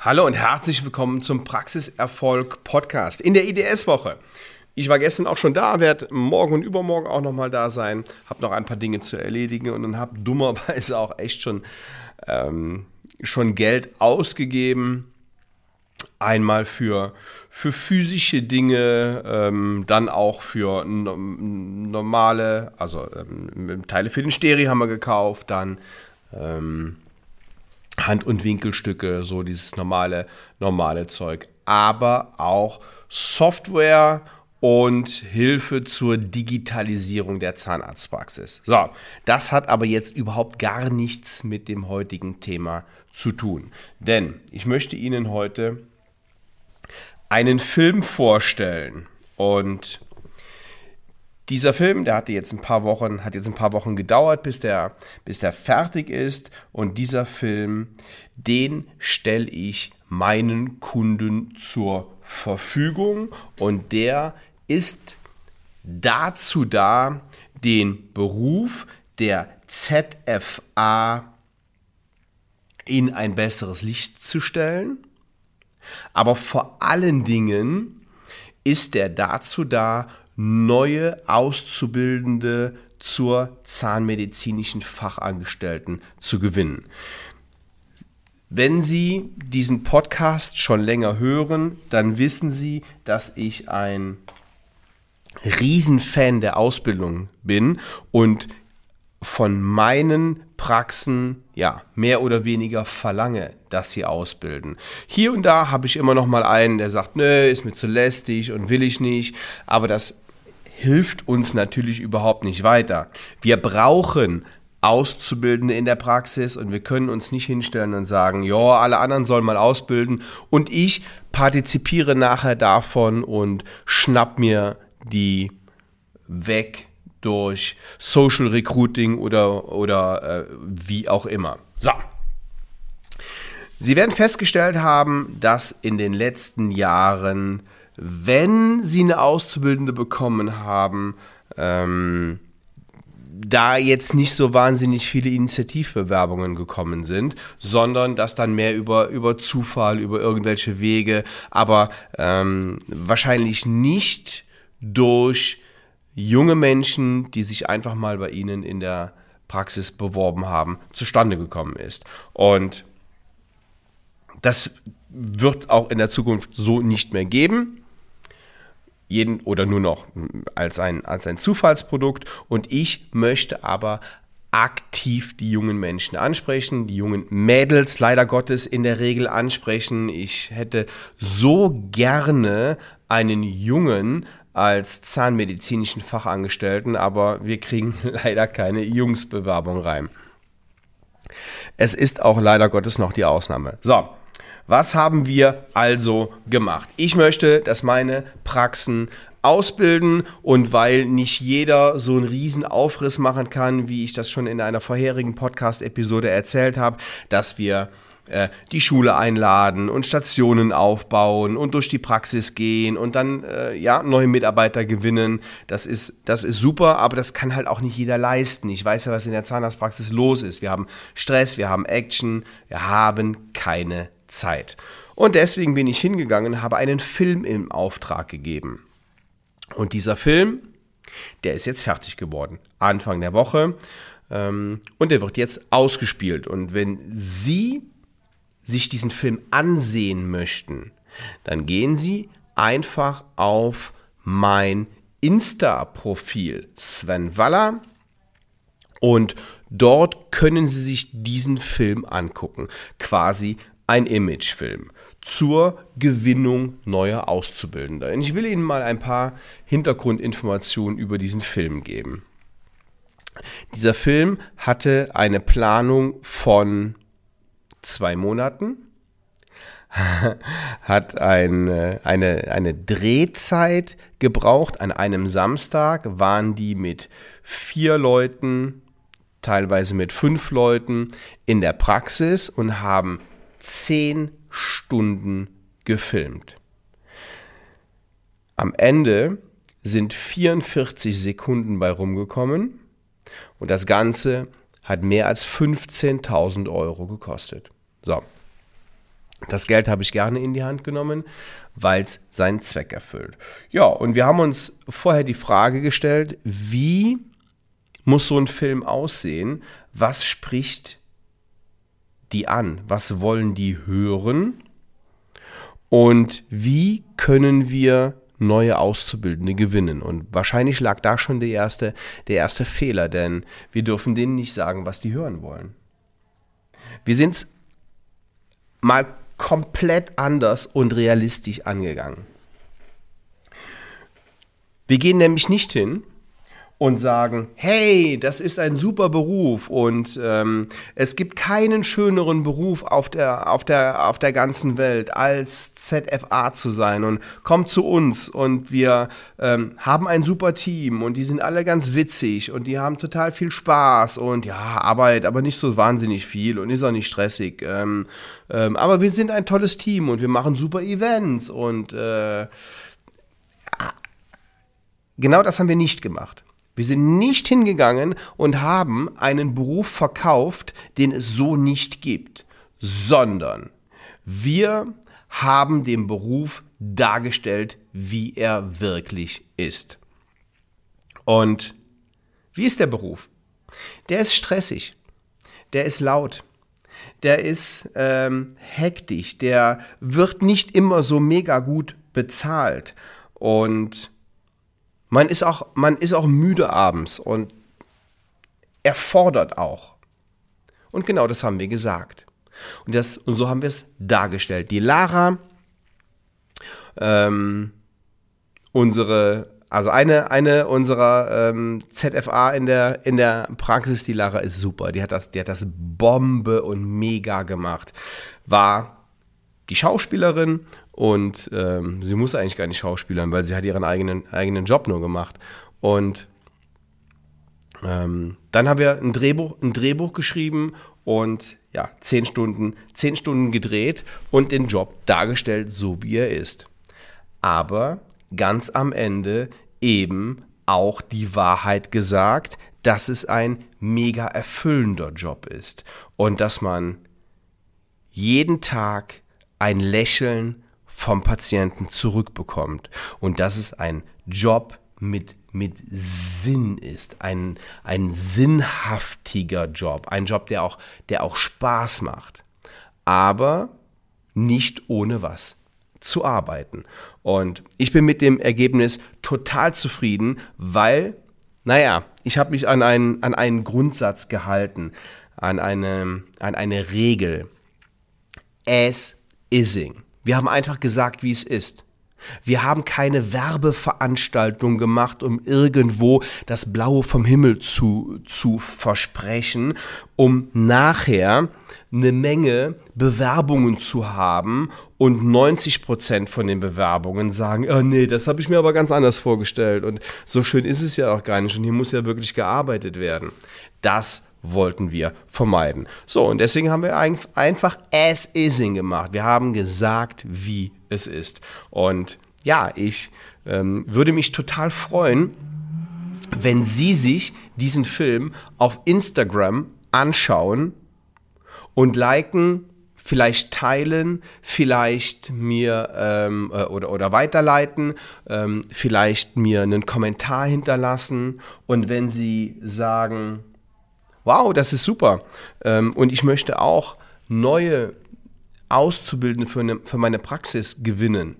Hallo und herzlich willkommen zum Praxiserfolg Podcast in der IDS-Woche. Ich war gestern auch schon da, werde morgen und übermorgen auch nochmal da sein, habe noch ein paar Dinge zu erledigen und dann habe dummerweise auch echt schon, ähm, schon Geld ausgegeben. Einmal für, für physische Dinge, ähm, dann auch für no normale, also ähm, Teile für den Stereo haben wir gekauft, dann ähm, Hand- und Winkelstücke, so dieses normale, normale Zeug. Aber auch Software und Hilfe zur Digitalisierung der Zahnarztpraxis. So, das hat aber jetzt überhaupt gar nichts mit dem heutigen Thema zu tun. Denn ich möchte Ihnen heute einen Film vorstellen und dieser Film, der hatte jetzt ein paar Wochen, hat jetzt ein paar Wochen gedauert, bis der, bis der fertig ist. Und dieser Film, den stelle ich meinen Kunden zur Verfügung. Und der ist dazu da, den Beruf der ZFA in ein besseres Licht zu stellen. Aber vor allen Dingen ist er dazu da, neue Auszubildende zur zahnmedizinischen Fachangestellten zu gewinnen. Wenn Sie diesen Podcast schon länger hören, dann wissen Sie, dass ich ein Riesenfan der Ausbildung bin und von meinen Praxen ja mehr oder weniger verlange, dass sie ausbilden. Hier und da habe ich immer noch mal einen, der sagt, nö, ist mir zu lästig und will ich nicht, aber das hilft uns natürlich überhaupt nicht weiter. Wir brauchen Auszubildende in der Praxis und wir können uns nicht hinstellen und sagen, ja, alle anderen sollen mal ausbilden und ich partizipiere nachher davon und schnapp mir die weg durch Social Recruiting oder, oder äh, wie auch immer. So. Sie werden festgestellt haben, dass in den letzten Jahren wenn sie eine Auszubildende bekommen haben, ähm, da jetzt nicht so wahnsinnig viele Initiativbewerbungen gekommen sind, sondern dass dann mehr über, über Zufall, über irgendwelche Wege, aber ähm, wahrscheinlich nicht durch junge Menschen, die sich einfach mal bei Ihnen in der Praxis beworben haben, zustande gekommen ist. Und das wird auch in der Zukunft so nicht mehr geben jeden oder nur noch als ein, als ein Zufallsprodukt. Und ich möchte aber aktiv die jungen Menschen ansprechen, die jungen Mädels leider Gottes in der Regel ansprechen. Ich hätte so gerne einen Jungen als zahnmedizinischen Fachangestellten, aber wir kriegen leider keine Jungsbewerbung rein. Es ist auch leider Gottes noch die Ausnahme. So, was haben wir also gemacht? Ich möchte, dass meine Praxen ausbilden und weil nicht jeder so einen riesen Aufriss machen kann, wie ich das schon in einer vorherigen Podcast-Episode erzählt habe, dass wir äh, die Schule einladen und Stationen aufbauen und durch die Praxis gehen und dann äh, ja neue Mitarbeiter gewinnen. Das ist das ist super, aber das kann halt auch nicht jeder leisten. Ich weiß ja, was in der Zahnarztpraxis los ist. Wir haben Stress, wir haben Action, wir haben keine Zeit. Und deswegen bin ich hingegangen habe einen Film im Auftrag gegeben. Und dieser Film, der ist jetzt fertig geworden. Anfang der Woche. Ähm, und der wird jetzt ausgespielt. Und wenn Sie sich diesen Film ansehen möchten, dann gehen Sie einfach auf mein Insta-Profil Sven Waller und dort können Sie sich diesen Film angucken. Quasi ein Imagefilm zur Gewinnung neuer Auszubildender. Und ich will Ihnen mal ein paar Hintergrundinformationen über diesen Film geben. Dieser Film hatte eine Planung von zwei Monaten, hat ein, eine, eine Drehzeit gebraucht. An einem Samstag waren die mit vier Leuten, teilweise mit fünf Leuten in der Praxis und haben zehn Stunden gefilmt. Am Ende sind 44 Sekunden bei rumgekommen und das Ganze hat mehr als 15.000 Euro gekostet. So. Das Geld habe ich gerne in die Hand genommen, weil es seinen Zweck erfüllt. Ja, und wir haben uns vorher die Frage gestellt, wie muss so ein Film aussehen? Was spricht die an? Was wollen die hören? Und wie können wir neue Auszubildende gewinnen? Und wahrscheinlich lag da schon der erste, der erste Fehler, denn wir dürfen denen nicht sagen, was die hören wollen. Wir sind mal komplett anders und realistisch angegangen. Wir gehen nämlich nicht hin und sagen, hey, das ist ein super Beruf und ähm, es gibt keinen schöneren Beruf auf der, auf, der, auf der ganzen Welt, als ZFA zu sein und kommt zu uns und wir ähm, haben ein super Team und die sind alle ganz witzig und die haben total viel Spaß und ja, Arbeit, aber nicht so wahnsinnig viel und ist auch nicht stressig. Ähm, ähm, aber wir sind ein tolles Team und wir machen super Events und äh, genau das haben wir nicht gemacht. Wir sind nicht hingegangen und haben einen Beruf verkauft, den es so nicht gibt, sondern wir haben den Beruf dargestellt, wie er wirklich ist. Und wie ist der Beruf? Der ist stressig, der ist laut, der ist ähm, hektisch, der wird nicht immer so mega gut bezahlt und man ist auch, man ist auch müde abends und erfordert auch. Und genau das haben wir gesagt. Und, das, und so haben wir es dargestellt. Die Lara, ähm, unsere, also eine, eine unserer ähm, ZFA in der, in der Praxis, die Lara ist super. Die hat das, die hat das Bombe und mega gemacht. War die Schauspielerin und ähm, sie muss eigentlich gar nicht schauspielern, weil sie hat ihren eigenen, eigenen Job nur gemacht. Und ähm, dann haben wir ein Drehbuch, ein Drehbuch geschrieben und ja, zehn Stunden, zehn Stunden gedreht und den Job dargestellt, so wie er ist. Aber ganz am Ende eben auch die Wahrheit gesagt, dass es ein mega erfüllender Job ist und dass man jeden Tag ein Lächeln vom Patienten zurückbekommt und dass es ein Job mit, mit Sinn ist, ein, ein sinnhaftiger Job, ein Job, der auch, der auch Spaß macht, aber nicht ohne was zu arbeiten. Und ich bin mit dem Ergebnis total zufrieden, weil, naja, ich habe mich an einen, an einen Grundsatz gehalten, an eine, an eine Regel. As ising. Wir haben einfach gesagt, wie es ist. Wir haben keine Werbeveranstaltung gemacht, um irgendwo das Blaue vom Himmel zu, zu versprechen, um nachher eine Menge Bewerbungen zu haben und 90 Prozent von den Bewerbungen sagen, oh nee, das habe ich mir aber ganz anders vorgestellt und so schön ist es ja auch gar nicht und hier muss ja wirklich gearbeitet werden. Das wollten wir vermeiden. So, und deswegen haben wir einfach as-ising gemacht. Wir haben gesagt, wie es ist. Und ja, ich ähm, würde mich total freuen, wenn Sie sich diesen Film auf Instagram anschauen und liken, vielleicht teilen, vielleicht mir ähm, äh, oder, oder weiterleiten, ähm, vielleicht mir einen Kommentar hinterlassen und wenn Sie sagen, wow, das ist super. Ähm, und ich möchte auch neue Auszubildende für, eine, für meine Praxis gewinnen.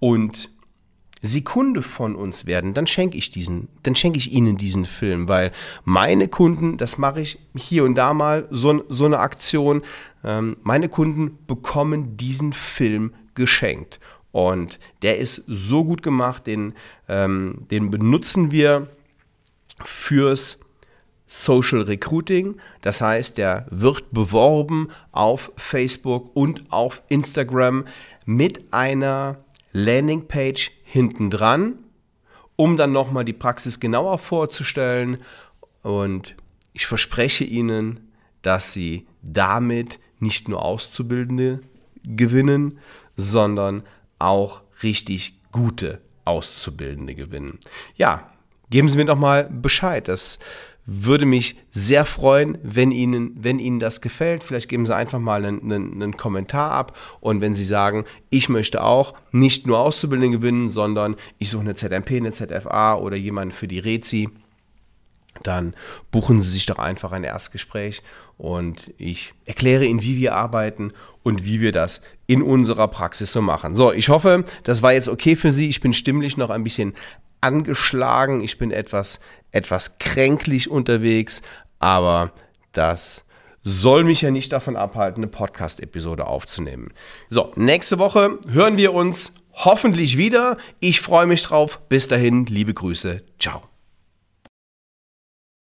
Und sie Kunde von uns werden, dann schenke ich diesen, dann schenke ich ihnen diesen Film, weil meine Kunden, das mache ich hier und da mal so, so eine Aktion, ähm, meine Kunden bekommen diesen Film geschenkt. Und der ist so gut gemacht, den, ähm, den benutzen wir fürs Social Recruiting. Das heißt, der wird beworben auf Facebook und auf Instagram mit einer Landingpage hinten dran, um dann nochmal die Praxis genauer vorzustellen. Und ich verspreche Ihnen, dass Sie damit nicht nur Auszubildende gewinnen, sondern auch richtig gute Auszubildende gewinnen. Ja, geben Sie mir doch mal Bescheid. Das würde mich sehr freuen, wenn Ihnen, wenn Ihnen das gefällt. Vielleicht geben Sie einfach mal einen, einen, einen, Kommentar ab. Und wenn Sie sagen, ich möchte auch nicht nur Auszubildende gewinnen, sondern ich suche eine ZMP, eine ZFA oder jemanden für die Rezi, dann buchen Sie sich doch einfach ein Erstgespräch und ich erkläre Ihnen, wie wir arbeiten und wie wir das in unserer Praxis so machen. So, ich hoffe, das war jetzt okay für Sie. Ich bin stimmlich noch ein bisschen angeschlagen, ich bin etwas, etwas kränklich unterwegs, aber das soll mich ja nicht davon abhalten, eine Podcast-Episode aufzunehmen. So, nächste Woche hören wir uns hoffentlich wieder. Ich freue mich drauf. Bis dahin, liebe Grüße. Ciao.